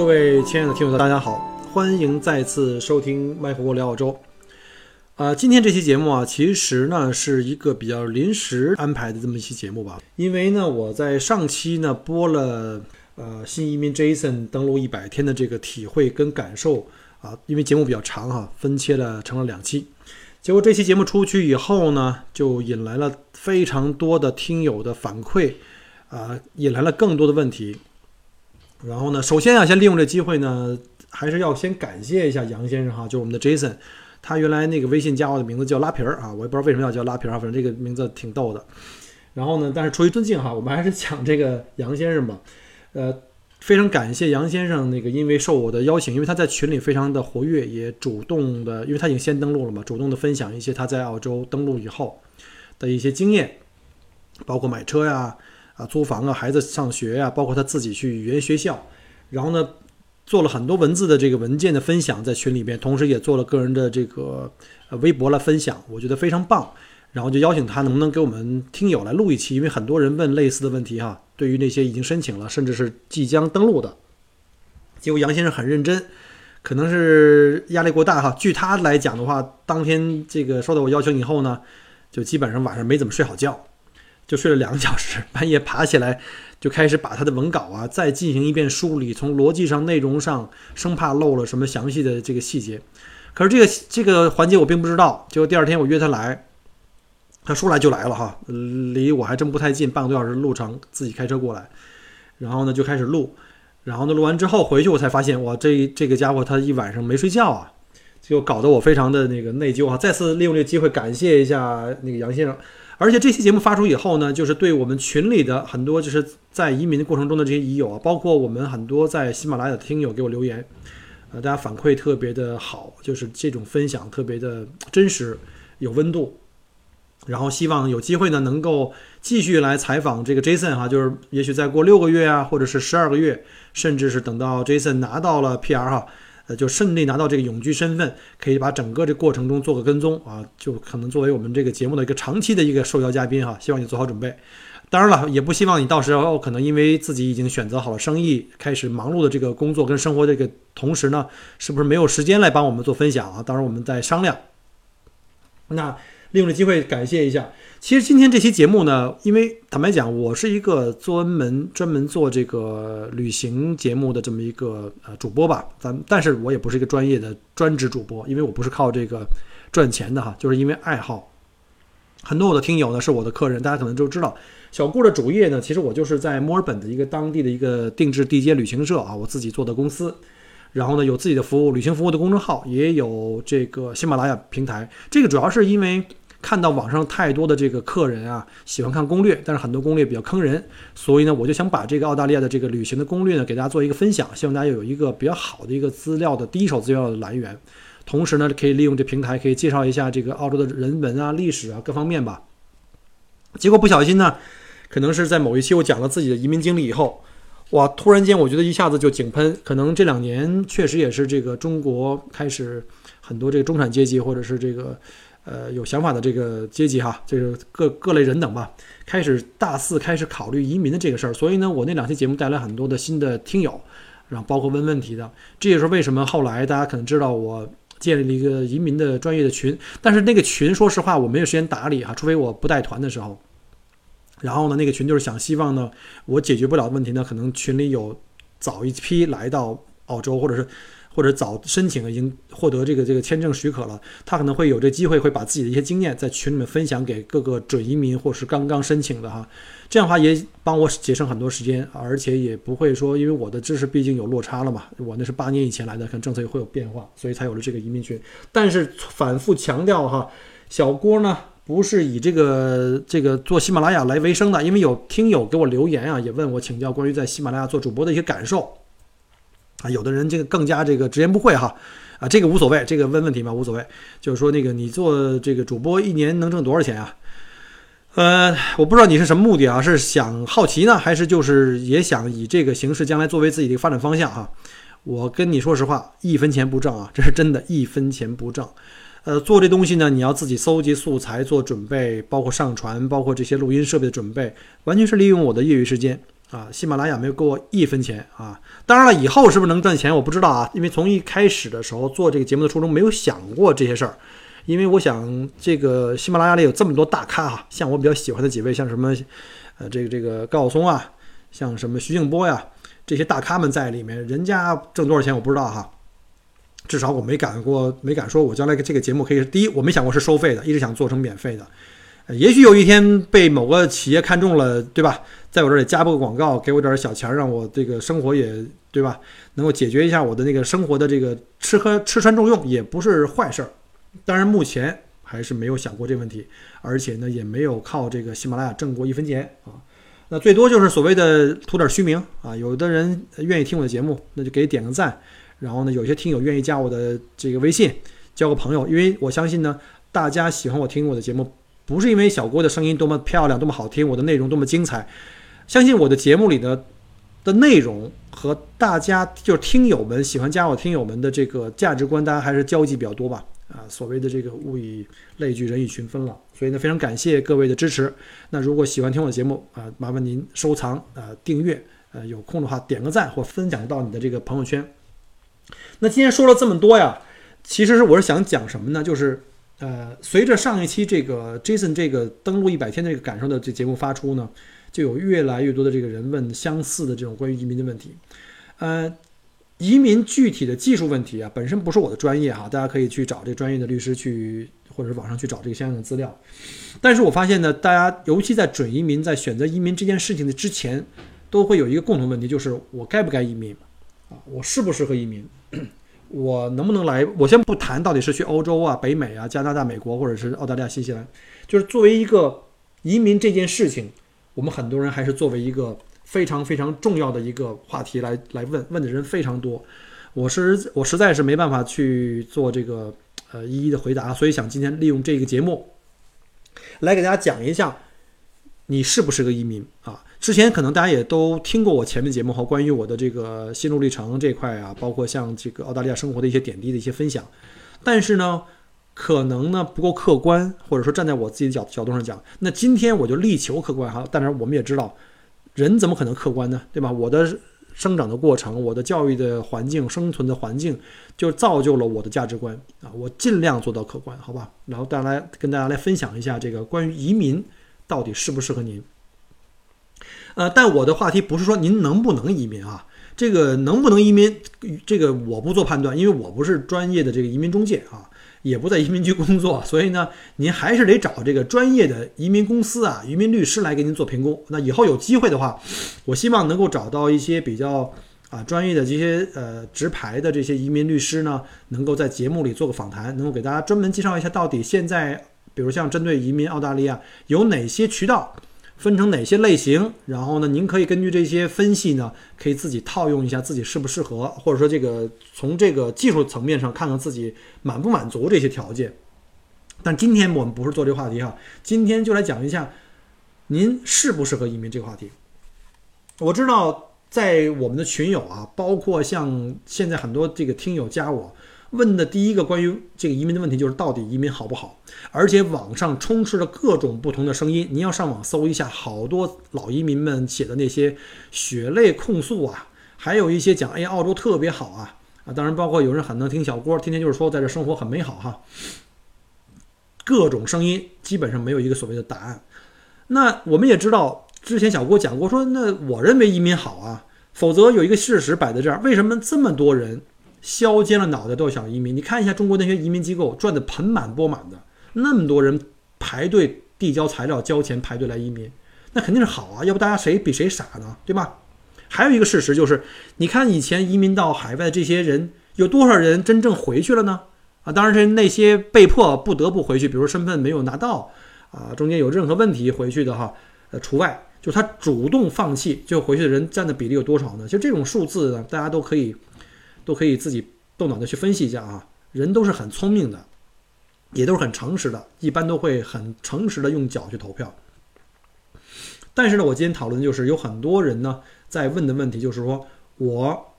各位亲爱的听友，大家好，欢迎再次收听麦克郭聊澳洲。啊，今天这期节目啊，其实呢是一个比较临时安排的这么一期节目吧。因为呢，我在上期呢播了呃新移民 Jason 登陆一百天的这个体会跟感受啊，因为节目比较长哈，分切了成了两期。结果这期节目出去以后呢，就引来了非常多的听友的反馈啊，引来了更多的问题。然后呢，首先啊，先利用这机会呢，还是要先感谢一下杨先生哈，就是我们的 Jason，他原来那个微信加我的名字叫拉皮儿啊，我也不知道为什么要叫拉皮儿啊，反正这个名字挺逗的。然后呢，但是出于尊敬哈，我们还是讲这个杨先生吧。呃，非常感谢杨先生那个，因为受我的邀请，因为他在群里非常的活跃，也主动的，因为他已经先登录了嘛，主动的分享一些他在澳洲登陆以后的一些经验，包括买车呀。啊租房啊，孩子上学呀，包括他自己去语言学校，然后呢，做了很多文字的这个文件的分享在群里边，同时也做了个人的这个微博来分享，我觉得非常棒。然后就邀请他能不能给我们听友来录一期，因为很多人问类似的问题哈。对于那些已经申请了，甚至是即将登录的，结果杨先生很认真，可能是压力过大哈。据他来讲的话，当天这个收到我邀请以后呢，就基本上晚上没怎么睡好觉。就睡了两个小时，半夜爬起来就开始把他的文稿啊再进行一遍梳理，从逻辑上、内容上，生怕漏了什么详细的这个细节。可是这个这个环节我并不知道。结果第二天我约他来，他说来就来了哈，离我还真不太近，半个多小时路程，自己开车过来，然后呢就开始录，然后呢录完之后回去我才发现，哇，这这个家伙他一晚上没睡觉啊，就搞得我非常的那个内疚啊。再次利用这个机会感谢一下那个杨先生。而且这期节目发出以后呢，就是对我们群里的很多就是在移民过程中的这些移友啊，包括我们很多在喜马拉雅的听友给我留言，呃，大家反馈特别的好，就是这种分享特别的真实，有温度。然后希望有机会呢，能够继续来采访这个 Jason 哈，就是也许再过六个月啊，或者是十二个月，甚至是等到 Jason 拿到了 PR 哈。就顺利拿到这个永居身份，可以把整个这过程中做个跟踪啊，就可能作为我们这个节目的一个长期的一个受邀嘉宾哈。希望你做好准备。当然了，也不希望你到时候可能因为自己已经选择好了生意，开始忙碌的这个工作跟生活这个同时呢，是不是没有时间来帮我们做分享啊？当然，我们再商量。那。利用这机会感谢一下。其实今天这期节目呢，因为坦白讲，我是一个专门专门做这个旅行节目的这么一个呃主播吧。咱但是我也不是一个专业的专职主播，因为我不是靠这个赚钱的哈，就是因为爱好。很多我的听友呢是我的客人，大家可能都知道。小顾的主业呢，其实我就是在墨尔本的一个当地的一个定制地接旅行社啊，我自己做的公司。然后呢，有自己的服务，旅行服务的公众号，也有这个喜马拉雅平台。这个主要是因为。看到网上太多的这个客人啊，喜欢看攻略，但是很多攻略比较坑人，所以呢，我就想把这个澳大利亚的这个旅行的攻略呢，给大家做一个分享，希望大家有一个比较好的一个资料的第一手资料的来源。同时呢，可以利用这平台，可以介绍一下这个澳洲的人文啊、历史啊各方面吧。结果不小心呢，可能是在某一期我讲了自己的移民经历以后，哇，突然间我觉得一下子就井喷。可能这两年确实也是这个中国开始很多这个中产阶级或者是这个。呃，有想法的这个阶级哈，这个各各类人等吧，开始大肆开始考虑移民的这个事儿。所以呢，我那两期节目带来很多的新的听友，然后包括问问题的。这也是为什么后来大家可能知道我建立了一个移民的专业的群，但是那个群说实话我没有时间打理哈，除非我不带团的时候。然后呢，那个群就是想希望呢，我解决不了的问题呢，可能群里有早一批来到澳洲，或者是。或者早申请已经获得这个这个签证许可了，他可能会有这机会，会把自己的一些经验在群里面分享给各个准移民或是刚刚申请的哈，这样的话也帮我节省很多时间，而且也不会说因为我的知识毕竟有落差了嘛，我那是八年以前来的，可能政策也会有变化，所以才有了这个移民群。但是反复强调哈，小郭呢不是以这个这个做喜马拉雅来为生的，因为有听友给我留言啊，也问我请教关于在喜马拉雅做主播的一些感受。啊，有的人这个更加这个直言不讳哈，啊，这个无所谓，这个问问题嘛无所谓，就是说那个你做这个主播一年能挣多少钱啊？呃，我不知道你是什么目的啊，是想好奇呢，还是就是也想以这个形式将来作为自己的发展方向哈？我跟你说实话，一分钱不挣啊，这是真的，一分钱不挣。呃，做这东西呢，你要自己搜集素材做准备，包括上传，包括这些录音设备的准备，完全是利用我的业余时间。啊，喜马拉雅没有给我一分钱啊！当然了，以后是不是能赚钱，我不知道啊。因为从一开始的时候做这个节目的初衷，没有想过这些事儿。因为我想，这个喜马拉雅里有这么多大咖哈，像我比较喜欢的几位，像什么，呃，这个这个高晓松啊，像什么徐静波呀，这些大咖们在里面，人家挣多少钱我不知道哈。至少我没敢过，没敢说我将来这个节目可以。第一，我没想过是收费的，一直想做成免费的。也许有一天被某个企业看中了，对吧？在我这里加播个广告，给我点小钱，让我这个生活也对吧？能够解决一下我的那个生活的这个吃喝吃穿住用，也不是坏事儿。当然，目前还是没有想过这问题，而且呢，也没有靠这个喜马拉雅挣过一分钱啊。那最多就是所谓的图点虚名啊。有的人愿意听我的节目，那就给点个赞。然后呢，有些听友愿意加我的这个微信，交个朋友，因为我相信呢，大家喜欢我听我的节目。不是因为小郭的声音多么漂亮、多么好听，我的内容多么精彩，相信我的节目里的的内容和大家就是听友们喜欢加我听友们的这个价值观，大家还是交集比较多吧？啊，所谓的这个物以类聚，人以群分了。所以呢，非常感谢各位的支持。那如果喜欢听我的节目啊，麻烦您收藏啊、订阅，呃，有空的话点个赞或分享到你的这个朋友圈。那今天说了这么多呀，其实是我是想讲什么呢？就是。呃，随着上一期这个 Jason 这个登录一百天这个感受的这节目发出呢，就有越来越多的这个人问相似的这种关于移民的问题。呃，移民具体的技术问题啊，本身不是我的专业哈，大家可以去找这专业的律师去，或者是网上去找这个相应的资料。但是我发现呢，大家尤其在准移民，在选择移民这件事情的之前，都会有一个共同问题，就是我该不该移民啊？我适不适合移民？我能不能来？我先不谈到底是去欧洲啊、北美啊、加拿大、美国，或者是澳大利亚、新西兰，就是作为一个移民这件事情，我们很多人还是作为一个非常非常重要的一个话题来来问，问的人非常多。我是我实在是没办法去做这个呃一一的回答，所以想今天利用这个节目来给大家讲一下，你是不是个移民啊？之前可能大家也都听过我前面节目和关于我的这个心路历程这块啊，包括像这个澳大利亚生活的一些点滴的一些分享，但是呢，可能呢不够客观，或者说站在我自己的角角度上讲，那今天我就力求客观哈。当然我们也知道，人怎么可能客观呢？对吧？我的生长的过程，我的教育的环境，生存的环境，就造就了我的价值观啊。我尽量做到客观，好吧？然后大家来跟大家来分享一下这个关于移民到底适不适合您。呃，但我的话题不是说您能不能移民啊，这个能不能移民，这个我不做判断，因为我不是专业的这个移民中介啊，也不在移民局工作，所以呢，您还是得找这个专业的移民公司啊、移民律师来给您做评估。那以后有机会的话，我希望能够找到一些比较啊专业的这些呃直牌的这些移民律师呢，能够在节目里做个访谈，能够给大家专门介绍一下到底现在，比如像针对移民澳大利亚有哪些渠道。分成哪些类型？然后呢，您可以根据这些分析呢，可以自己套用一下自己适不适合，或者说这个从这个技术层面上看看自己满不满足这些条件。但今天我们不是做这个话题哈，今天就来讲一下您适不适合移民这个话题。我知道在我们的群友啊，包括像现在很多这个听友加我。问的第一个关于这个移民的问题就是到底移民好不好？而且网上充斥着各种不同的声音，您要上网搜一下，好多老移民们写的那些血泪控诉啊，还有一些讲哎澳洲特别好啊啊，当然包括有人很能听小郭，天天就是说在这生活很美好哈。各种声音基本上没有一个所谓的答案。那我们也知道，之前小郭讲过说，那我认为移民好啊，否则有一个事实摆在这儿，为什么这么多人？削尖了脑袋都要想移民，你看一下中国那些移民机构赚的盆满钵满的，那么多人排队递交材料、交钱排队来移民，那肯定是好啊，要不大家谁比谁傻呢？对吧？还有一个事实就是，你看以前移民到海外的这些人，有多少人真正回去了呢？啊，当然是那些被迫不得不回去，比如身份没有拿到，啊，中间有任何问题回去的哈，呃，除外，就他主动放弃就回去的人占的比例有多少呢？就这种数字呢，大家都可以。都可以自己动脑子去分析一下啊。人都是很聪明的，也都是很诚实的，一般都会很诚实的用脚去投票。但是呢，我今天讨论的就是有很多人呢在问的问题，就是说我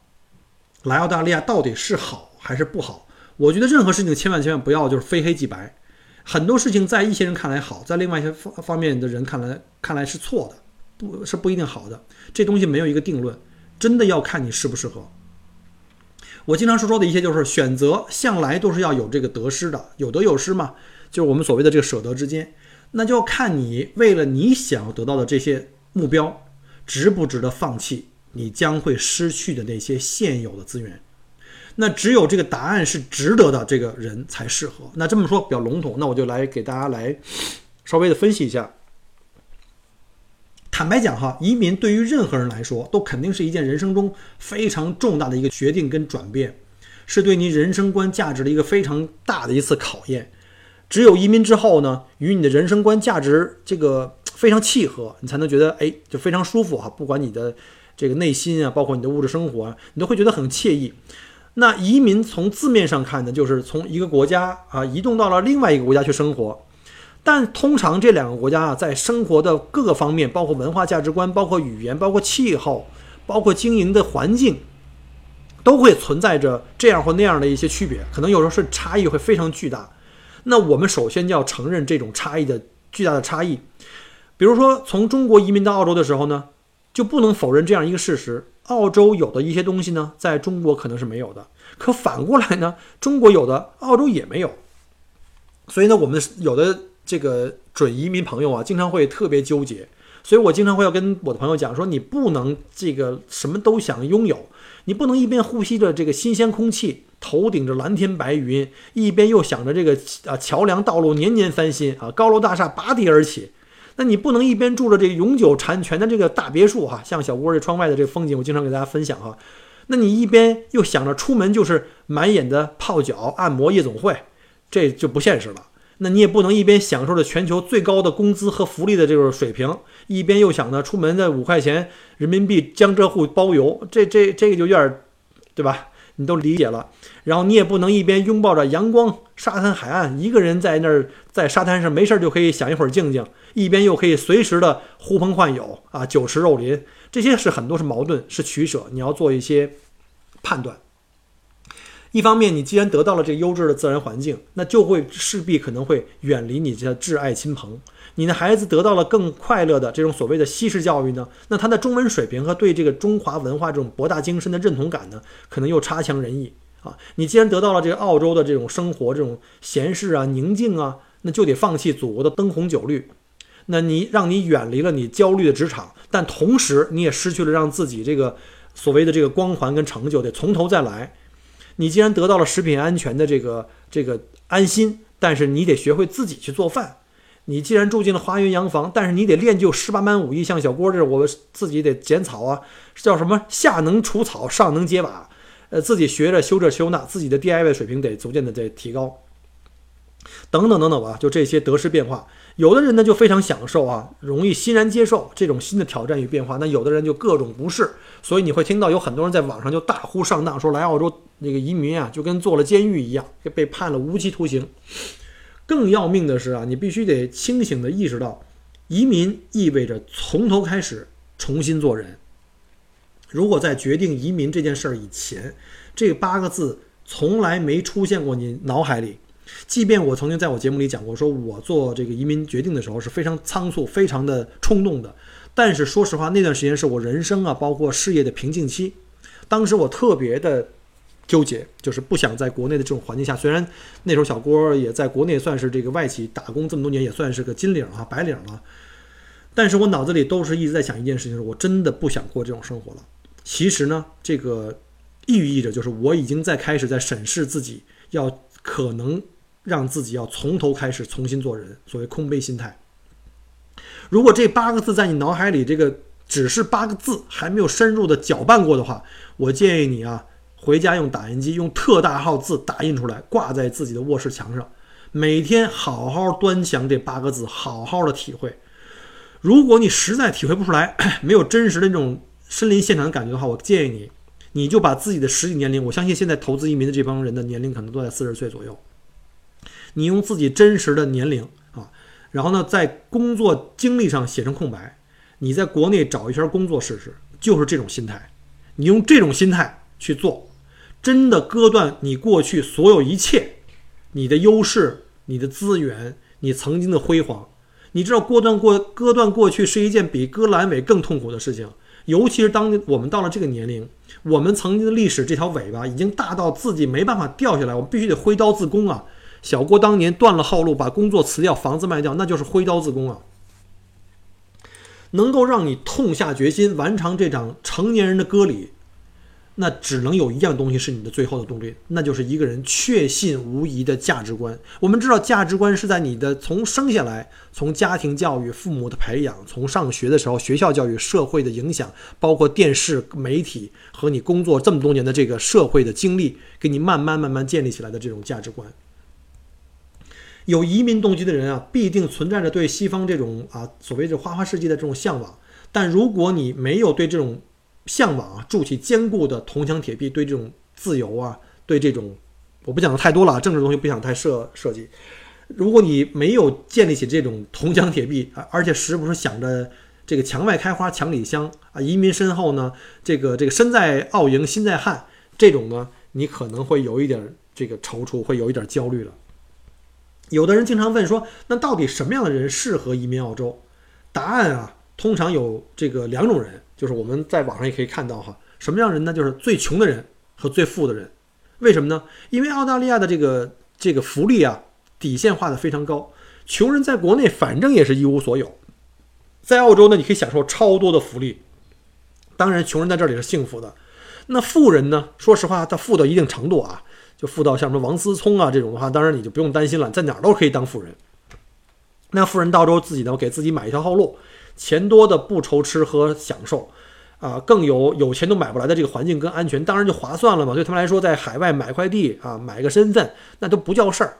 来澳大利亚到底是好还是不好？我觉得任何事情千万千万不要就是非黑即白，很多事情在一些人看来好，在另外一些方方面的人看来看来是错的，不是不一定好的。这东西没有一个定论，真的要看你适不适合。我经常说说的一些就是选择，向来都是要有这个得失的，有得有失嘛，就是我们所谓的这个舍得之间。那就要看你为了你想要得到的这些目标，值不值得放弃你将会失去的那些现有的资源。那只有这个答案是值得的，这个人才适合。那这么说比较笼统，那我就来给大家来稍微的分析一下。坦白讲哈，移民对于任何人来说，都肯定是一件人生中非常重大的一个决定跟转变，是对你人生观价值的一个非常大的一次考验。只有移民之后呢，与你的人生观价值这个非常契合，你才能觉得哎，就非常舒服哈。不管你的这个内心啊，包括你的物质生活啊，你都会觉得很惬意。那移民从字面上看呢，就是从一个国家啊移动到了另外一个国家去生活。但通常这两个国家啊，在生活的各个方面，包括文化价值观、包括语言、包括气候、包括经营的环境，都会存在着这样或那样的一些区别，可能有时候是差异会非常巨大。那我们首先就要承认这种差异的巨大的差异。比如说，从中国移民到澳洲的时候呢，就不能否认这样一个事实：澳洲有的一些东西呢，在中国可能是没有的。可反过来呢，中国有的，澳洲也没有。所以呢，我们有的。这个准移民朋友啊，经常会特别纠结，所以我经常会要跟我的朋友讲说，你不能这个什么都想拥有，你不能一边呼吸着这个新鲜空气，头顶着蓝天白云，一边又想着这个啊桥梁道路年年翻新啊，高楼大厦拔地而起，那你不能一边住着这个永久产权的这个大别墅哈，像小窝这窗外的这个风景，我经常给大家分享哈，那你一边又想着出门就是满眼的泡脚按摩夜总会，这就不现实了。那你也不能一边享受着全球最高的工资和福利的这种水平，一边又想着出门的五块钱人民币江浙沪包邮，这这这个就有点，对吧？你都理解了。然后你也不能一边拥抱着阳光、沙滩、海岸，一个人在那儿在沙滩上没事儿就可以想一会儿静静，一边又可以随时的呼朋唤友啊，酒池肉林，这些是很多是矛盾，是取舍，你要做一些判断。一方面，你既然得到了这优质的自然环境，那就会势必可能会远离你的挚爱亲朋。你的孩子得到了更快乐的这种所谓的西式教育呢，那他的中文水平和对这个中华文化这种博大精深的认同感呢，可能又差强人意啊。你既然得到了这个澳洲的这种生活这种闲适啊、宁静啊，那就得放弃祖国的灯红酒绿。那你让你远离了你焦虑的职场，但同时你也失去了让自己这个所谓的这个光环跟成就，得从头再来。你既然得到了食品安全的这个这个安心，但是你得学会自己去做饭。你既然住进了花园洋房，但是你得练就十八般武艺，像小郭这，我自己得剪草啊，叫什么下能除草，上能接瓦，呃，自己学着修这修那，自己的 DIY 水平得逐渐的在提高。等等等等吧，就这些得失变化。有的人呢就非常享受啊，容易欣然接受这种新的挑战与变化。那有的人就各种不适，所以你会听到有很多人在网上就大呼上当，说来澳洲那个移民啊，就跟坐了监狱一样，被判了无期徒刑。更要命的是啊，你必须得清醒的意识到，移民意味着从头开始重新做人。如果在决定移民这件事儿以前，这八个字从来没出现过你脑海里。即便我曾经在我节目里讲过，说我做这个移民决定的时候是非常仓促、非常的冲动的，但是说实话，那段时间是我人生啊，包括事业的瓶颈期。当时我特别的纠结，就是不想在国内的这种环境下。虽然那时候小郭也在国内算是这个外企打工这么多年，也算是个金领啊、白领了，但是我脑子里都是一直在想一件事情：是我真的不想过这种生活了。其实呢，这个寓意着就是我已经在开始在审视自己，要可能。让自己要从头开始重新做人，所谓空杯心态。如果这八个字在你脑海里，这个只是八个字，还没有深入的搅拌过的话，我建议你啊，回家用打印机用特大号字打印出来，挂在自己的卧室墙上，每天好好端详这八个字，好好的体会。如果你实在体会不出来，没有真实的那种身临现场的感觉的话，我建议你，你就把自己的实际年龄，我相信现在投资移民的这帮人的年龄可能都在四十岁左右。你用自己真实的年龄啊，然后呢，在工作经历上写成空白，你在国内找一圈工作试试，就是这种心态。你用这种心态去做，真的割断你过去所有一切，你的优势、你的资源、你曾经的辉煌。你知道割断过割断过去是一件比割阑尾更痛苦的事情，尤其是当我们到了这个年龄，我们曾经的历史这条尾巴已经大到自己没办法掉下来，我们必须得挥刀自宫啊！小郭当年断了后路，把工作辞掉，房子卖掉，那就是挥刀自宫啊！能够让你痛下决心完成这场成年人的割礼。那只能有一样东西是你的最后的动力，那就是一个人确信无疑的价值观。我们知道，价值观是在你的从生下来，从家庭教育、父母的培养，从上学的时候学校教育、社会的影响，包括电视媒体和你工作这么多年的这个社会的经历，给你慢慢慢慢建立起来的这种价值观。有移民动机的人啊，必定存在着对西方这种啊所谓的花花世界的这种向往。但如果你没有对这种，向往啊，筑起坚固的铜墙铁壁，对这种自由啊，对这种，我不讲的太多了，政治东西不想太设设计。如果你没有建立起这种铜墙铁壁啊，而且时不时想着这个墙外开花墙里香啊，移民身后呢，这个这个身在澳营心在汉，这种呢，你可能会有一点这个踌躇，会有一点焦虑了。有的人经常问说，那到底什么样的人适合移民澳洲？答案啊，通常有这个两种人。就是我们在网上也可以看到哈，什么样人呢？就是最穷的人和最富的人。为什么呢？因为澳大利亚的这个这个福利啊，底线画的非常高。穷人在国内反正也是一无所有，在澳洲呢，你可以享受超多的福利。当然，穷人在这里是幸福的。那富人呢？说实话，他富到一定程度啊，就富到像什么王思聪啊这种的话，当然你就不用担心了，在哪儿都可以当富人。那富人到时候自己呢，给自己买一条后路。钱多的不愁吃喝享受，啊，更有有钱都买不来的这个环境跟安全，当然就划算了嘛。对他们来说，在海外买块地啊，买个身份，那都不叫事儿。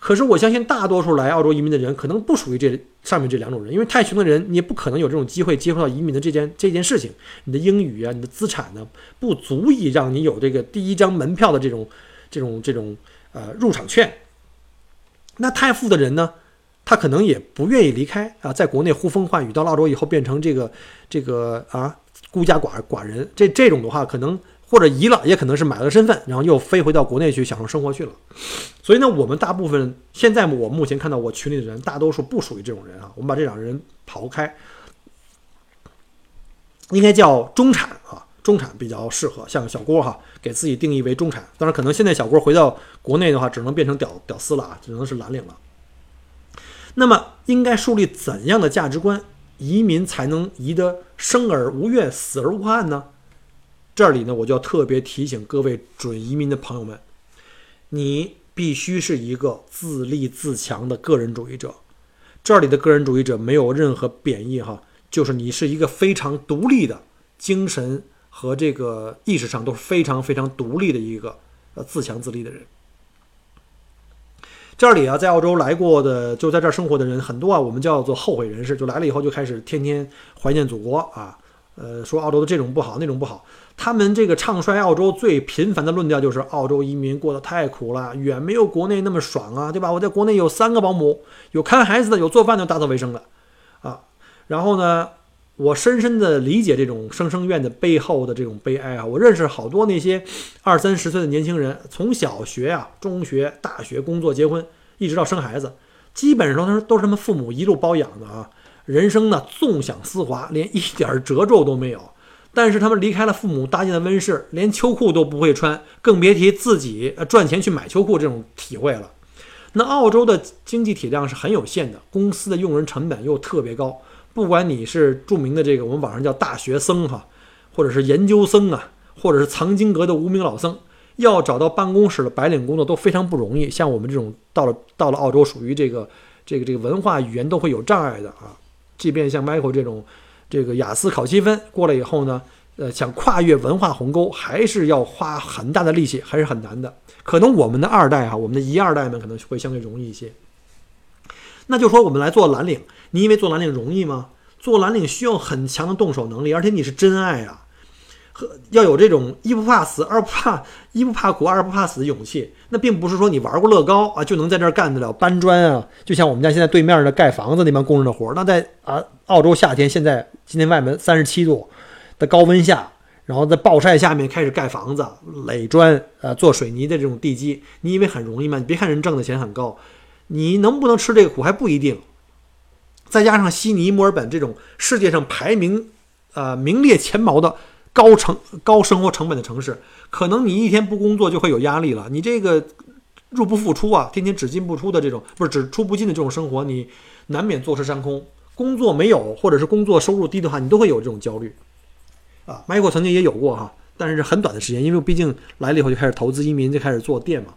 可是我相信，大多数来澳洲移民的人，可能不属于这上面这两种人，因为太穷的人，你也不可能有这种机会接触到移民的这件这件事情。你的英语啊，你的资产呢，不足以让你有这个第一张门票的这种这种这种呃入场券。那太富的人呢？他可能也不愿意离开啊，在国内呼风唤雨，到澳洲以后变成这个这个啊孤家寡寡人，这这种的话，可能或者移了，也可能是买了身份，然后又飞回到国内去享受生活去了。所以呢，我们大部分现在我目前看到我群里的人，大多数不属于这种人啊。我们把这两个人刨开，应该叫中产啊，中产比较适合。像小郭哈，给自己定义为中产，当然可能现在小郭回到国内的话，只能变成屌屌丝了啊，只能是蓝领了。那么应该树立怎样的价值观，移民才能移得生而无怨，死而无憾呢？这里呢，我就要特别提醒各位准移民的朋友们，你必须是一个自立自强的个人主义者。这里的个人主义者没有任何贬义哈，就是你是一个非常独立的精神和这个意识上都是非常非常独立的一个呃自强自立的人。这里啊，在澳洲来过的，就在这儿生活的人很多啊。我们叫做后悔人士，就来了以后就开始天天怀念祖国啊。呃，说澳洲的这种不好，那种不好。他们这个唱衰澳洲最频繁的论调就是澳洲移民过得太苦了，远没有国内那么爽啊，对吧？我在国内有三个保姆，有看孩子的，有做饭的，打扫卫生的，啊。然后呢，我深深的理解这种生生怨的背后的这种悲哀啊。我认识好多那些二三十岁的年轻人，从小学啊、中学、大学、工作、结婚。一直到生孩子，基本上都是都是他们父母一路包养的啊。人生呢纵享丝滑，连一点褶皱都没有。但是他们离开了父母搭建的温室，连秋裤都不会穿，更别提自己赚钱去买秋裤这种体会了。那澳洲的经济体量是很有限的，公司的用人成本又特别高。不管你是著名的这个我们网上叫大学生哈，或者是研究生啊，或者是藏经阁的无名老僧。要找到办公室的白领工作都非常不容易，像我们这种到了到了澳洲，属于这个这个这个文化语言都会有障碍的啊。即便像 Michael 这种这个雅思考七分过了以后呢，呃，想跨越文化鸿沟，还是要花很大的力气，还是很难的。可能我们的二代哈，我们的一二代们可能会相对容易一些。那就说我们来做蓝领，你以为做蓝领容易吗？做蓝领需要很强的动手能力，而且你是真爱啊。和要有这种一不怕死，二不怕一不怕苦，二不怕死的勇气。那并不是说你玩过乐高啊就能在这儿干得了搬砖啊。就像我们家现在对面的盖房子那帮工人的活儿，那在啊澳洲夏天，现在今天外面三十七度的高温下，然后在暴晒下面开始盖房子、垒砖、呃做水泥的这种地基，你以为很容易吗？你别看人挣的钱很高，你能不能吃这个苦还不一定。再加上悉尼、墨尔本这种世界上排名呃名列前茅的。高成高生活成本的城市，可能你一天不工作就会有压力了。你这个入不敷出啊，天天只进不出的这种，不是只出不进的这种生活，你难免坐吃山空。工作没有，或者是工作收入低的话，你都会有这种焦虑。啊，Michael 曾经也有过哈，但是很短的时间，因为毕竟来了以后就开始投资移民，就开始做店嘛。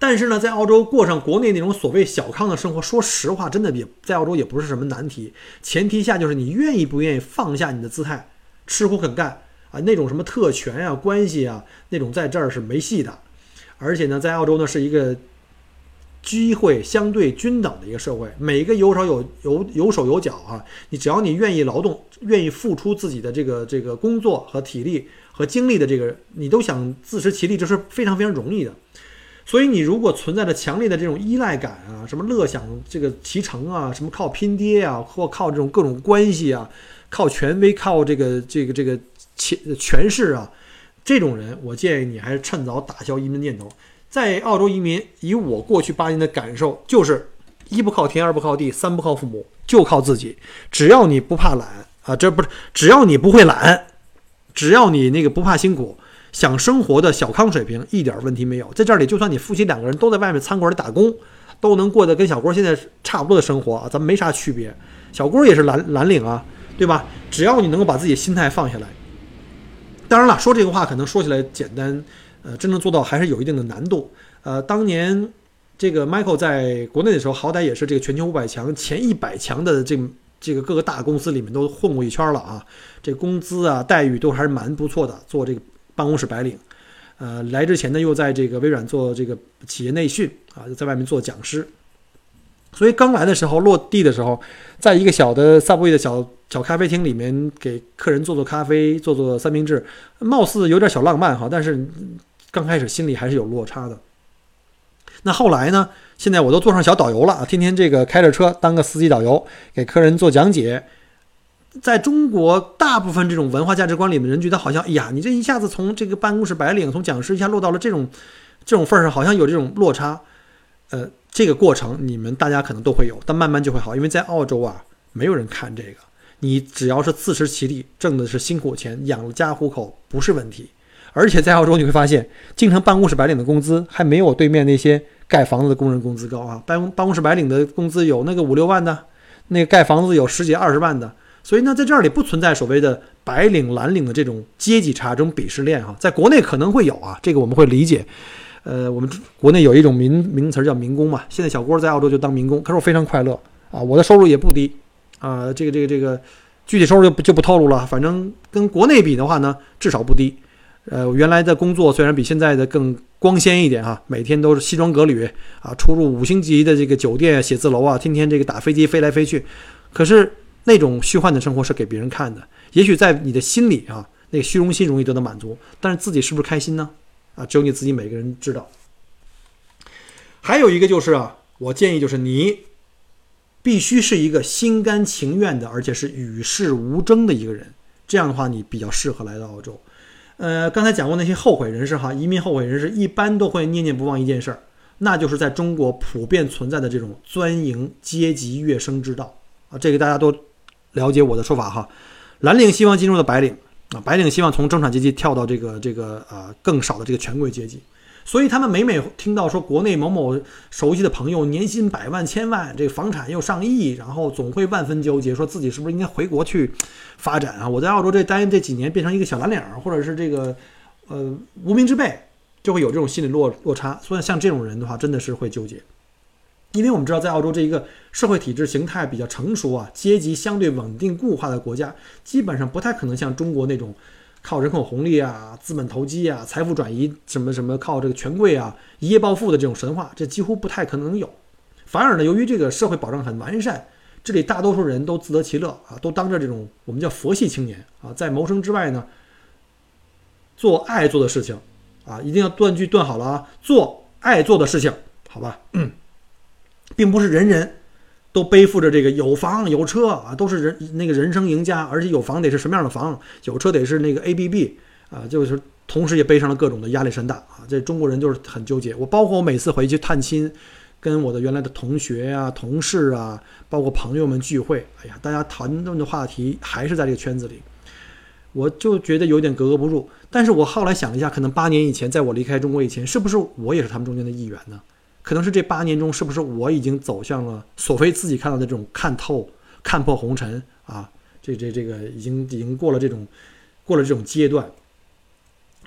但是呢，在澳洲过上国内那种所谓小康的生活，说实话，真的也在澳洲也不是什么难题。前提下就是你愿意不愿意放下你的姿态。吃苦肯干啊，那种什么特权呀、关系啊，那种在这儿是没戏的。而且呢，在澳洲呢是一个机会相对均等的一个社会，每一个有手有有有手有脚啊，你只要你愿意劳动、愿意付出自己的这个这个工作和体力和精力的这个，你都想自食其力，这是非常非常容易的。所以你如果存在着强烈的这种依赖感啊，什么乐享这个其成啊，什么靠拼爹啊，或靠这种各种关系啊。靠权威，靠这个这个这个权权势啊，这种人，我建议你还是趁早打消移民念头。在澳洲移民，以我过去八年的感受，就是一不靠天，二不靠地，三不靠父母，就靠自己。只要你不怕懒啊，这不是只要你不会懒，只要你那个不怕辛苦，想生活的小康水平一点问题没有。在这里，就算你夫妻两个人都在外面餐馆里打工，都能过得跟小郭现在差不多的生活啊，咱们没啥区别。小郭也是蓝蓝领啊。对吧？只要你能够把自己心态放下来，当然了，说这个话可能说起来简单，呃，真正做到还是有一定的难度。呃，当年这个 Michael 在国内的时候，好歹也是这个全球五百强前一百强的这这个各个大公司里面都混过一圈了啊，这工资啊待遇都还是蛮不错的，做这个办公室白领。呃，来之前呢，又在这个微软做这个企业内训啊，在外面做讲师。所以刚来的时候落地的时候，在一个小的 Subway 的小小咖啡厅里面给客人做做咖啡，做做三明治，貌似有点小浪漫哈，但是刚开始心里还是有落差的。那后来呢？现在我都做上小导游了，天天这个开着车当个司机导游，给客人做讲解。在中国，大部分这种文化价值观里面，人觉得好像，哎呀，你这一下子从这个办公室白领，从讲师一下落到了这种这种份上，好像有这种落差，呃。这个过程你们大家可能都会有，但慢慢就会好，因为在澳洲啊，没有人看这个，你只要是自食其力，挣的是辛苦钱，养家糊口不是问题。而且在澳洲你会发现，经常办公室白领的工资还没有对面那些盖房子的工人工资高啊。办公办公室白领的工资有那个五六万的，那盖房子有十几二十万的，所以呢，在这里不存在所谓的白领蓝领的这种阶级差、这种鄙视链哈。在国内可能会有啊，这个我们会理解。呃，我们国内有一种名名词叫民工嘛。现在小郭在澳洲就当民工，可是我非常快乐啊，我的收入也不低啊。这个这个这个具体收入就不就不透露了，反正跟国内比的话呢，至少不低。呃，原来的工作虽然比现在的更光鲜一点哈，每天都是西装革履啊，出入五星级的这个酒店、写字楼啊，天天这个打飞机飞来飞去，可是那种虚幻的生活是给别人看的。也许在你的心里啊，那个虚荣心容易得到满足，但是自己是不是开心呢？啊，只有你自己每个人知道。还有一个就是啊，我建议就是你必须是一个心甘情愿的，而且是与世无争的一个人。这样的话，你比较适合来到澳洲。呃，刚才讲过那些后悔人士哈，移民后悔人士一般都会念念不忘一件事儿，那就是在中国普遍存在的这种钻营阶级跃升之道啊。这个大家都了解我的说法哈。蓝领希望进入的白领。啊，白领希望从中产阶级跳到这个这个呃更少的这个权贵阶级，所以他们每每听到说国内某某熟悉的朋友年薪百万千万，这个房产又上亿，然后总会万分纠结，说自己是不是应该回国去发展啊？我在澳洲这待这几年变成一个小蓝领，或者是这个呃无名之辈，就会有这种心理落落差。所以像这种人的话，真的是会纠结。因为我们知道，在澳洲这一个社会体制形态比较成熟啊，阶级相对稳定固化的国家，基本上不太可能像中国那种靠人口红利啊、资本投机啊、财富转移什么什么靠这个权贵啊一夜暴富的这种神话，这几乎不太可能有。反而呢，由于这个社会保障很完善，这里大多数人都自得其乐啊，都当着这种我们叫佛系青年啊，在谋生之外呢，做爱做的事情啊，一定要断句断好了啊，做爱做的事情，好吧？嗯，并不是人人都背负着这个有房有车啊，都是人那个人生赢家，而且有房得是什么样的房，有车得是那个 A B B 啊，就是同时也背上了各种的压力山大啊，这中国人就是很纠结。我包括我每次回去探亲。跟我的原来的同学啊、同事啊，包括朋友们聚会，哎呀，大家谈论的话题还是在这个圈子里，我就觉得有点格格不入。但是我后来想了一下，可能八年以前，在我离开中国以前，是不是我也是他们中间的一员呢？可能是这八年中，是不是我已经走向了索菲自己看到的这种看透、看破红尘啊？这这这个已经已经过了这种过了这种阶段，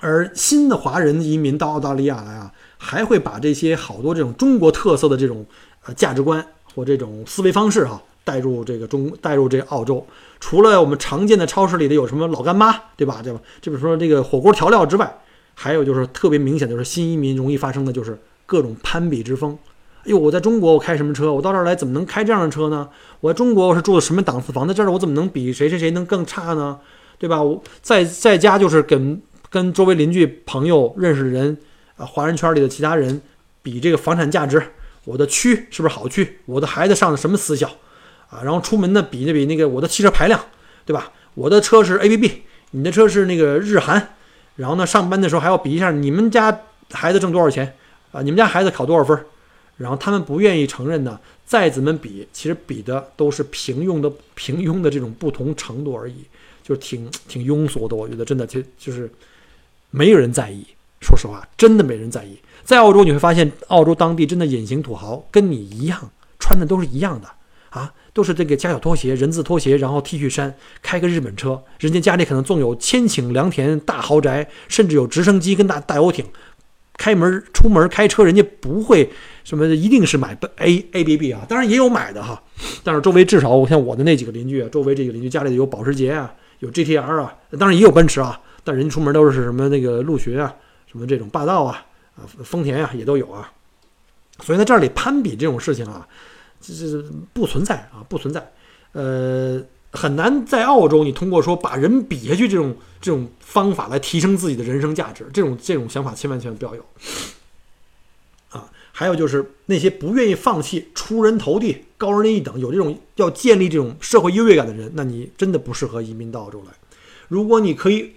而新的华人移民到澳大利亚来啊。还会把这些好多这种中国特色的这种呃价值观或这种思维方式哈带入这个中带入这澳洲。除了我们常见的超市里的有什么老干妈，对吧？对吧？就比如说这个火锅调料之外，还有就是特别明显的就是新移民容易发生的就是各种攀比之风。哎呦，我在中国我开什么车？我到这儿来怎么能开这样的车呢？我在中国我是住的什么档次房？在这儿我怎么能比谁谁谁能更差呢？对吧？我在在家就是跟跟周围邻居朋友认识人。啊，华人圈里的其他人比这个房产价值，我的区是不是好区？我的孩子上的什么私校？啊，然后出门呢比那比那个我的汽车排量，对吧？我的车是 A B B，你的车是那个日韩。然后呢，上班的时候还要比一下你们家孩子挣多少钱啊？你们家孩子考多少分？然后他们不愿意承认呢，再怎么比，其实比的都是平庸的平庸的这种不同程度而已，就是挺挺庸俗的。我觉得真的就就是没有人在意。说实话，真的没人在意。在澳洲，你会发现，澳洲当地真的隐形土豪跟你一样，穿的都是一样的啊，都是这个夹脚拖鞋、人字拖鞋，然后 T 恤衫，开个日本车。人家家里可能纵有千顷良田、大豪宅，甚至有直升机跟大大游艇。开门出门开车，人家不会什么，一定是买 A A B B 啊。当然也有买的哈，但是周围至少像我的那几个邻居啊，周围这个邻居家里有保时捷啊，有 G T R 啊，当然也有奔驰啊，但人家出门都是什么那个陆巡啊。什么这种霸道啊啊，丰田呀也都有啊，所以在这里攀比这种事情啊，这这不存在啊，不存在。呃，很难在澳洲你通过说把人比下去这种这种方法来提升自己的人生价值，这种这种想法千万千万不要有啊。还有就是那些不愿意放弃出人头地、高人一等，有这种要建立这种社会优越感的人，那你真的不适合移民到澳洲来。如果你可以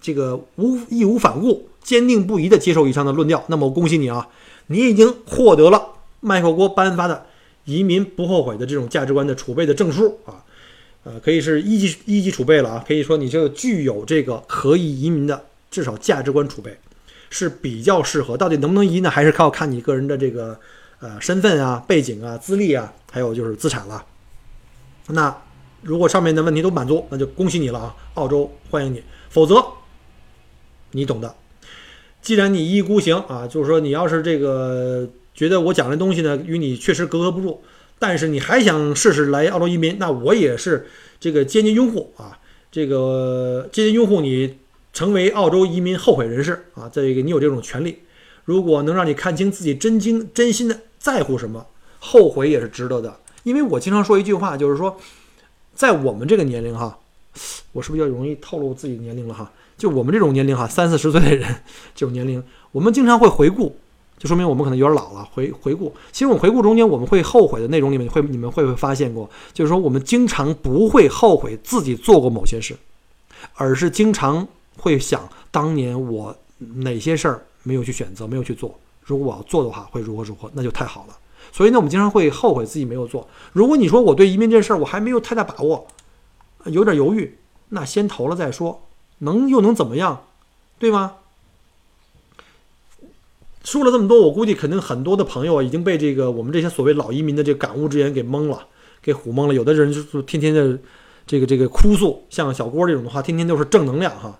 这个无义无反顾。坚定不移地接受以上的论调，那么我恭喜你啊，你已经获得了麦克郭颁发的移民不后悔的这种价值观的储备的证书啊，呃，可以是一级一级储备了啊，可以说你这个具有这个可以移民的至少价值观储备是比较适合。到底能不能移呢？还是靠看你个人的这个呃身份啊、背景啊、资历啊，还有就是资产了。那如果上面的问题都满足，那就恭喜你了啊，澳洲欢迎你。否则，你懂的。既然你一意孤行啊，就是说你要是这个觉得我讲的东西呢与你确实格格不入，但是你还想试试来澳洲移民，那我也是这个坚决拥护啊，这个坚决拥护你成为澳洲移民后悔人士啊，这个你有这种权利。如果能让你看清自己真经真心的在乎什么，后悔也是值得的。因为我经常说一句话，就是说，在我们这个年龄哈，我是不是要容易透露自己年龄了哈？就我们这种年龄哈，三四十岁的人这种年龄，我们经常会回顾，就说明我们可能有点老了。回回顾，其实我们回顾中间我们会后悔的内容里面，会你们会不会发现过？就是说我们经常不会后悔自己做过某些事，而是经常会想当年我哪些事儿没有去选择，没有去做。如果我要做的话，会如何如何，那就太好了。所以呢，我们经常会后悔自己没有做。如果你说我对移民这事儿我还没有太大把握，有点犹豫，那先投了再说。能又能怎么样，对吗？说了这么多，我估计肯定很多的朋友啊已经被这个我们这些所谓老移民的这个感悟之言给蒙了，给唬蒙了。有的人就是天天的这个这个哭诉，像小郭这种的话，天天都是正能量哈。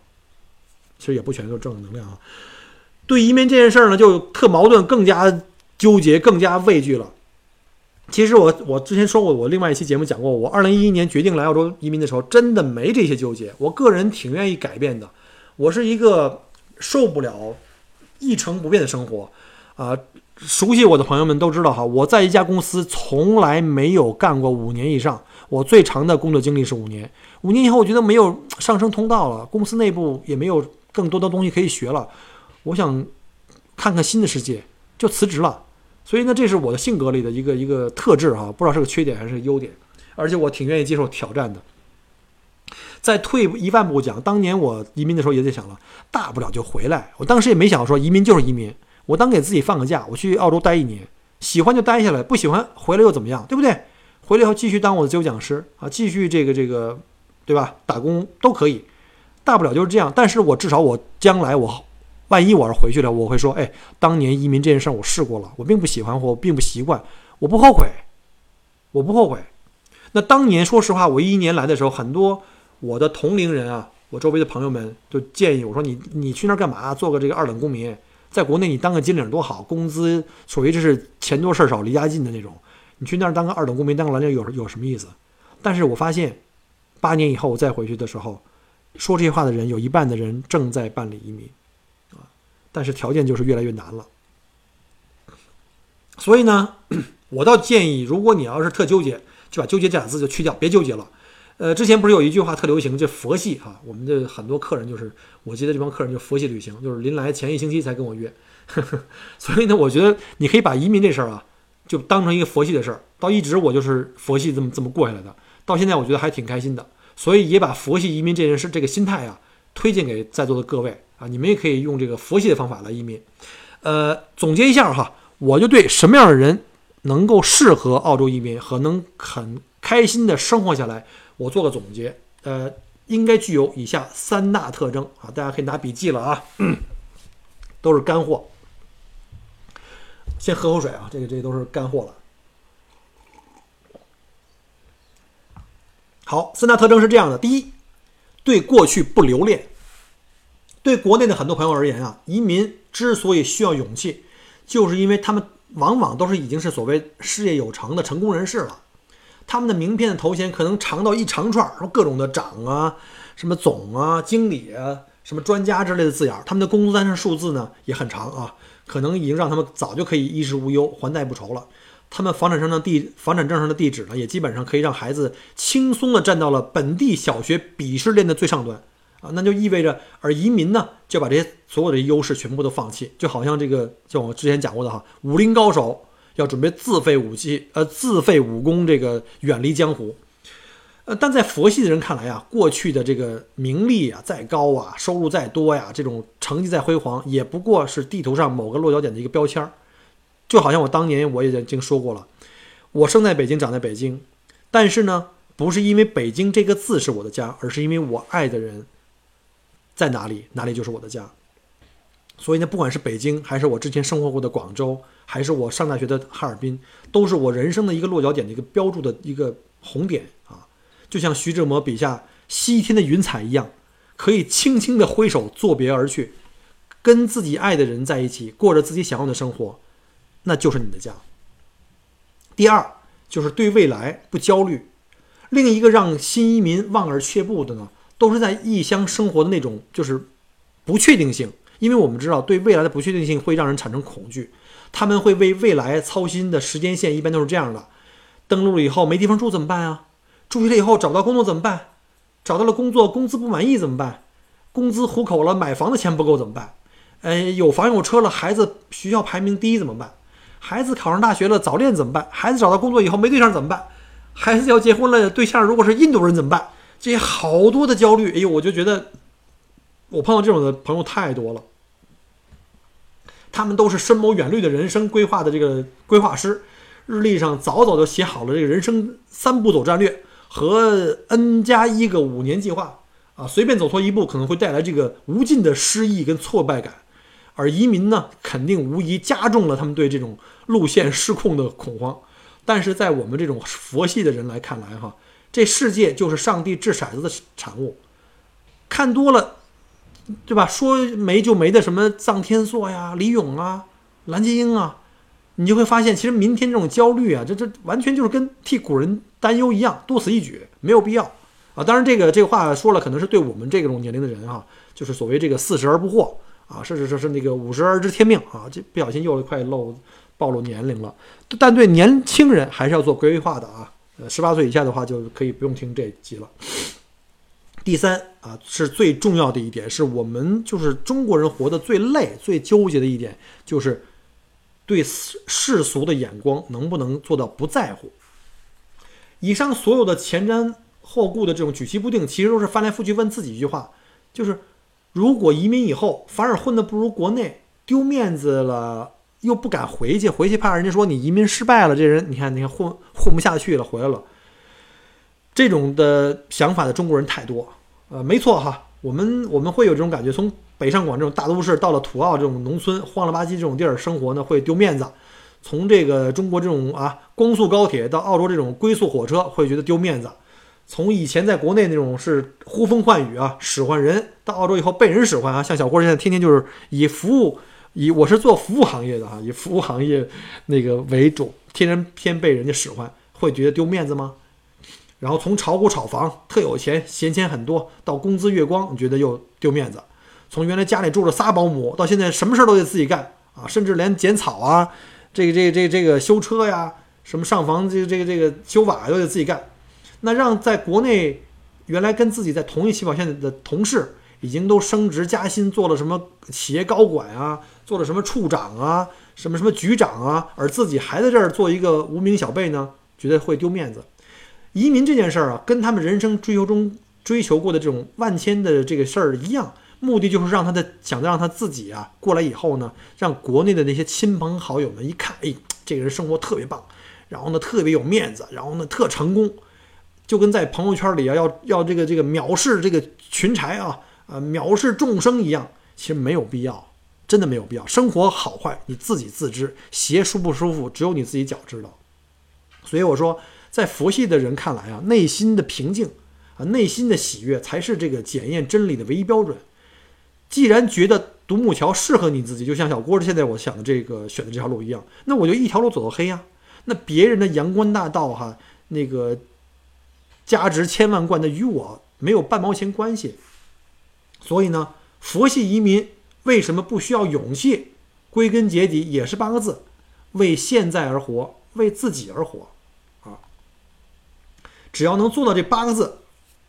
其实也不全都是正能量啊。对移民这件事儿呢，就特矛盾，更加纠结，更加畏惧了。其实我我之前说过，我另外一期节目讲过，我二零一一年决定来澳洲移民的时候，真的没这些纠结。我个人挺愿意改变的，我是一个受不了一成不变的生活，啊，熟悉我的朋友们都知道哈，我在一家公司从来没有干过五年以上，我最长的工作经历是五年。五年以后，我觉得没有上升通道了，公司内部也没有更多的东西可以学了，我想看看新的世界，就辞职了。所以呢，这是我的性格里的一个一个特质哈，不知道是个缺点还是优点，而且我挺愿意接受挑战的。再退一万步讲，当年我移民的时候也在想了，大不了就回来。我当时也没想说移民就是移民。我当给自己放个假，我去澳洲待一年，喜欢就待下来，不喜欢回来又怎么样，对不对？回来以后继续当我的自由讲师啊，继续这个这个，对吧？打工都可以，大不了就是这样。但是我至少我将来我，万一我要是回去了，我会说，哎，当年移民这件事儿我试过了，我并不喜欢或并不习惯，我不后悔，我不后悔。那当年说实话，我一一年来的时候，很多我的同龄人啊，我周围的朋友们就建议我说，你你去那儿干嘛？做个这个二等公民。在国内，你当个金领多好，工资属于这是钱多事儿少离家近的那种。你去那儿当个二等公民，当个蓝领有有什么意思？但是我发现，八年以后我再回去的时候，说这些话的人有一半的人正在办理移民，啊，但是条件就是越来越难了。所以呢，我倒建议，如果你要是特纠结，就把纠结这俩字就去掉，别纠结了。呃，之前不是有一句话特流行，就佛系哈。我们的很多客人就是，我记得这帮客人就佛系旅行，就是临来前一星期才跟我约。所以呢，我觉得你可以把移民这事儿啊，就当成一个佛系的事儿。到一直我就是佛系这么这么过下来的，到现在我觉得还挺开心的。所以也把佛系移民这件事这个心态啊，推荐给在座的各位啊，你们也可以用这个佛系的方法来移民。呃，总结一下哈，我就对什么样的人能够适合澳洲移民和能很开心的生活下来。我做个总结，呃，应该具有以下三大特征啊，大家可以拿笔记了啊，都是干货。先喝口水啊，这个这个都是干货了。好，三大特征是这样的：第一，对过去不留恋。对国内的很多朋友而言啊，移民之所以需要勇气，就是因为他们往往都是已经是所谓事业有成的成功人士了。他们的名片的头衔可能长到一长串，什么各种的长啊，什么总啊、经理啊、什么专家之类的字眼儿。他们的工资单上数字呢也很长啊，可能已经让他们早就可以衣食无忧、还贷不愁了。他们房产证的地房产证上的地址呢，也基本上可以让孩子轻松的站到了本地小学鄙视链的最上端啊。那就意味着，而移民呢，就把这些所有的优势全部都放弃，就好像这个，像我之前讲过的哈，武林高手。要准备自废武器，呃，自废武功，这个远离江湖。呃，但在佛系的人看来啊，过去的这个名利啊，再高啊，收入再多呀，这种成绩再辉煌，也不过是地图上某个落脚点的一个标签儿。就好像我当年我也已经说过了，我生在北京，长在北京，但是呢，不是因为北京这个字是我的家，而是因为我爱的人在哪里，哪里就是我的家。所以呢，不管是北京，还是我之前生活过的广州。还是我上大学的哈尔滨，都是我人生的一个落脚点的一个标注的一个红点啊，就像徐志摩笔下西天的云彩一样，可以轻轻的挥手作别而去，跟自己爱的人在一起，过着自己想要的生活，那就是你的家。第二就是对未来不焦虑，另一个让新移民望而却步的呢，都是在异乡生活的那种就是不确定性，因为我们知道对未来的不确定性会让人产生恐惧。他们会为未来操心的时间线一般都是这样的：登陆了以后没地方住怎么办啊？住下来以后找不到工作怎么办？找到了工作工资不满意怎么办？工资糊口了买房的钱不够怎么办？呃，有房有车了，孩子学校排名低怎么办？孩子考上大学了早恋怎么办？孩子找到工作以后没对象怎么办？孩子要结婚了，对象如果是印度人怎么办？这些好多的焦虑，哎呦，我就觉得我碰到这种的朋友太多了。他们都是深谋远虑的人生规划的这个规划师，日历上早早就写好了这个人生三步走战略和 N 加一个五年计划啊，随便走错一步可能会带来这个无尽的失意跟挫败感，而移民呢，肯定无疑加重了他们对这种路线失控的恐慌。但是在我们这种佛系的人来看来，哈，这世界就是上帝掷骰子的产物，看多了。对吧？说没就没的什么臧天朔呀、李勇啊、蓝洁瑛啊，你就会发现，其实明天这种焦虑啊，这这完全就是跟替古人担忧一样，多此一举，没有必要啊。当然，这个这个话说了，可能是对我们这种年龄的人哈，就是所谓这个四十而不惑啊，甚至说是那个五十而知天命啊，这不小心又快漏暴露年龄了。但对年轻人还是要做规划的啊。呃，十八岁以下的话就可以不用听这集了。第三啊，是最重要的一点，是我们就是中国人活得最累、最纠结的一点，就是对世世俗的眼光能不能做到不在乎。以上所有的前瞻后顾的这种举棋不定，其实都是翻来覆去问自己一句话：就是如果移民以后反而混得不如国内，丢面子了，又不敢回去，回去怕人家说你移民失败了，这人你看你看混混不下去了，回来了。这种的想法的中国人太多，呃，没错哈，我们我们会有这种感觉，从北上广这种大都市到了土澳这种农村荒了吧唧这种地儿生活呢，会丢面子；从这个中国这种啊光速高铁到澳洲这种龟速火车，会觉得丢面子；从以前在国内那种是呼风唤雨啊使唤人，到澳洲以后被人使唤啊，像小郭现在天天就是以服务，以我是做服务行业的哈，以服务行业那个为主，天天偏被人家使唤，会觉得丢面子吗？然后从炒股炒房特有钱闲钱很多，到工资月光，你觉得又丢面子；从原来家里住着仨保姆，到现在什么事儿都得自己干啊，甚至连剪草啊，这个这个这个这个修车呀，什么上房这个这个这个修瓦都得自己干。那让在国内原来跟自己在同一起跑线的同事，已经都升职加薪，做了什么企业高管啊，做了什么处长啊，什么什么局长啊，而自己还在这儿做一个无名小辈呢，觉得会丢面子。移民这件事儿啊，跟他们人生追求中追求过的这种万千的这个事儿一样，目的就是让他的想让他自己啊过来以后呢，让国内的那些亲朋好友们一看，哎，这个人生活特别棒，然后呢特别有面子，然后呢特成功，就跟在朋友圈里啊要要这个这个藐视这个群才啊啊藐视众生一样，其实没有必要，真的没有必要。生活好坏你自己自知，鞋舒不舒服只有你自己脚知道。所以我说。在佛系的人看来啊，内心的平静啊，内心的喜悦才是这个检验真理的唯一标准。既然觉得独木桥适合你自己，就像小郭现在我想的这个选的这条路一样，那我就一条路走到黑呀。那别人的阳关大道哈，那个价值千万贯的与我没有半毛钱关系。所以呢，佛系移民为什么不需要勇气？归根结底也是八个字：为现在而活，为自己而活。只要能做到这八个字，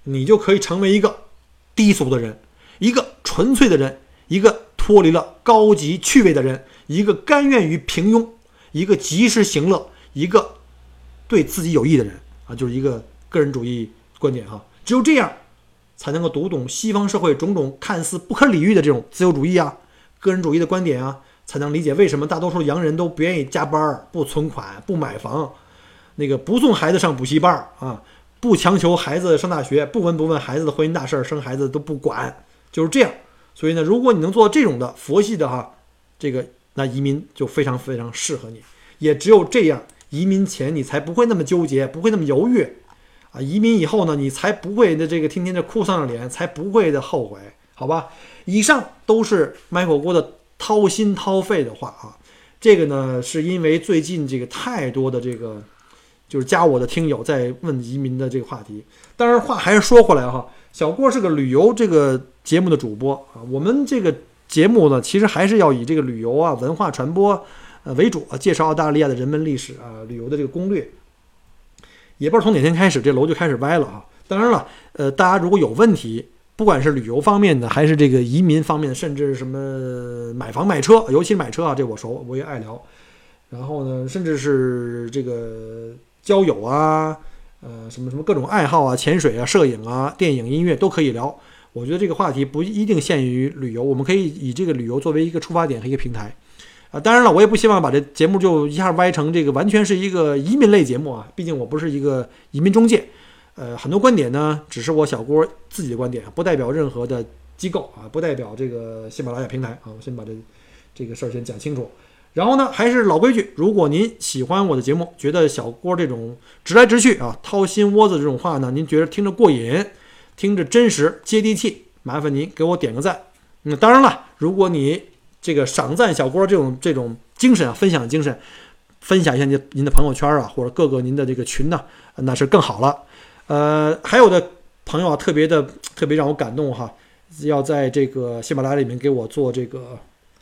你就可以成为一个低俗的人，一个纯粹的人，一个脱离了高级趣味的人，一个甘愿于平庸，一个及时行乐，一个对自己有益的人啊，就是一个个人主义观点哈。只有这样，才能够读懂西方社会种种看似不可理喻的这种自由主义啊、个人主义的观点啊，才能理解为什么大多数洋人都不愿意加班、不存款、不买房。那个不送孩子上补习班啊，不强求孩子上大学，不闻不问孩子的婚姻大事儿，生孩子都不管，就是这样。所以呢，如果你能做到这种的佛系的哈，这个那移民就非常非常适合你。也只有这样，移民前你才不会那么纠结，不会那么犹豫啊。移民以后呢，你才不会的这个天天的哭丧着脸，才不会的后悔，好吧？以上都是卖火锅的掏心掏肺的话啊。这个呢，是因为最近这个太多的这个。就是加我的听友在问移民的这个话题，当然话还是说回来哈，小郭是个旅游这个节目的主播啊，我们这个节目呢，其实还是要以这个旅游啊、文化传播呃为主，介绍澳大利亚的人文历史啊、旅游的这个攻略。也不知道从哪天开始，这楼就开始歪了啊。当然了，呃，大家如果有问题，不管是旅游方面的，还是这个移民方面的，甚至什么买房买车，尤其是买车啊，这我熟，我也爱聊。然后呢，甚至是这个。交友啊，呃，什么什么各种爱好啊，潜水啊，摄影啊，电影、音乐都可以聊。我觉得这个话题不一定限于旅游，我们可以以这个旅游作为一个出发点和一个平台。啊，当然了，我也不希望把这节目就一下歪成这个完全是一个移民类节目啊。毕竟我不是一个移民中介，呃，很多观点呢，只是我小郭自己的观点，不代表任何的机构啊，不代表这个喜马拉雅平台啊。我先把这这个事儿先讲清楚。然后呢，还是老规矩，如果您喜欢我的节目，觉得小郭这种直来直去啊、掏心窝子这种话呢，您觉得听着过瘾，听着真实接地气，麻烦您给我点个赞。那当然了，如果你这个赏赞小郭这种这种精神啊，分享精神，分享一下您您的朋友圈啊，或者各个您的这个群呢，那是更好了。呃，还有的朋友啊，特别的特别让我感动哈，要在这个喜马拉雅里面给我做这个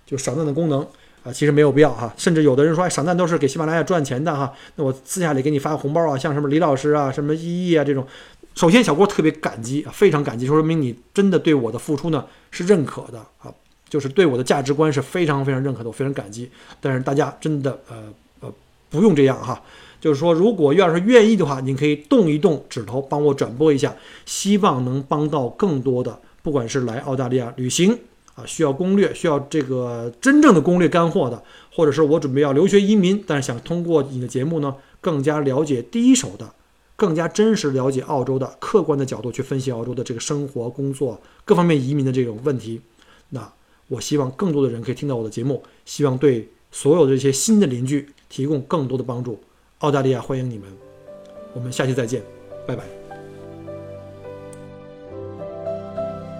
就赏赞的功能。啊，其实没有必要哈。甚至有的人说，哎，赏赞都是给喜马拉雅赚钱的哈，那我私下里给你发个红包啊，像什么李老师啊、什么依依啊这种。首先，小郭特别感激啊，非常感激，说明你真的对我的付出呢是认可的啊，就是对我的价值观是非常非常认可的，我非常感激。但是大家真的呃呃不用这样哈，就是说如果要是愿意的话，您可以动一动指头帮我转播一下，希望能帮到更多的，不管是来澳大利亚旅行啊需要攻略、需要这个真正的攻略干货的，或者是我准备要留学移民，但是想通过你的节目呢更加了解第一手的。更加真实了解澳洲的客观的角度去分析澳洲的这个生活、工作各方面移民的这种问题，那我希望更多的人可以听到我的节目，希望对所有的这些新的邻居提供更多的帮助。澳大利亚欢迎你们，我们下期再见，拜拜。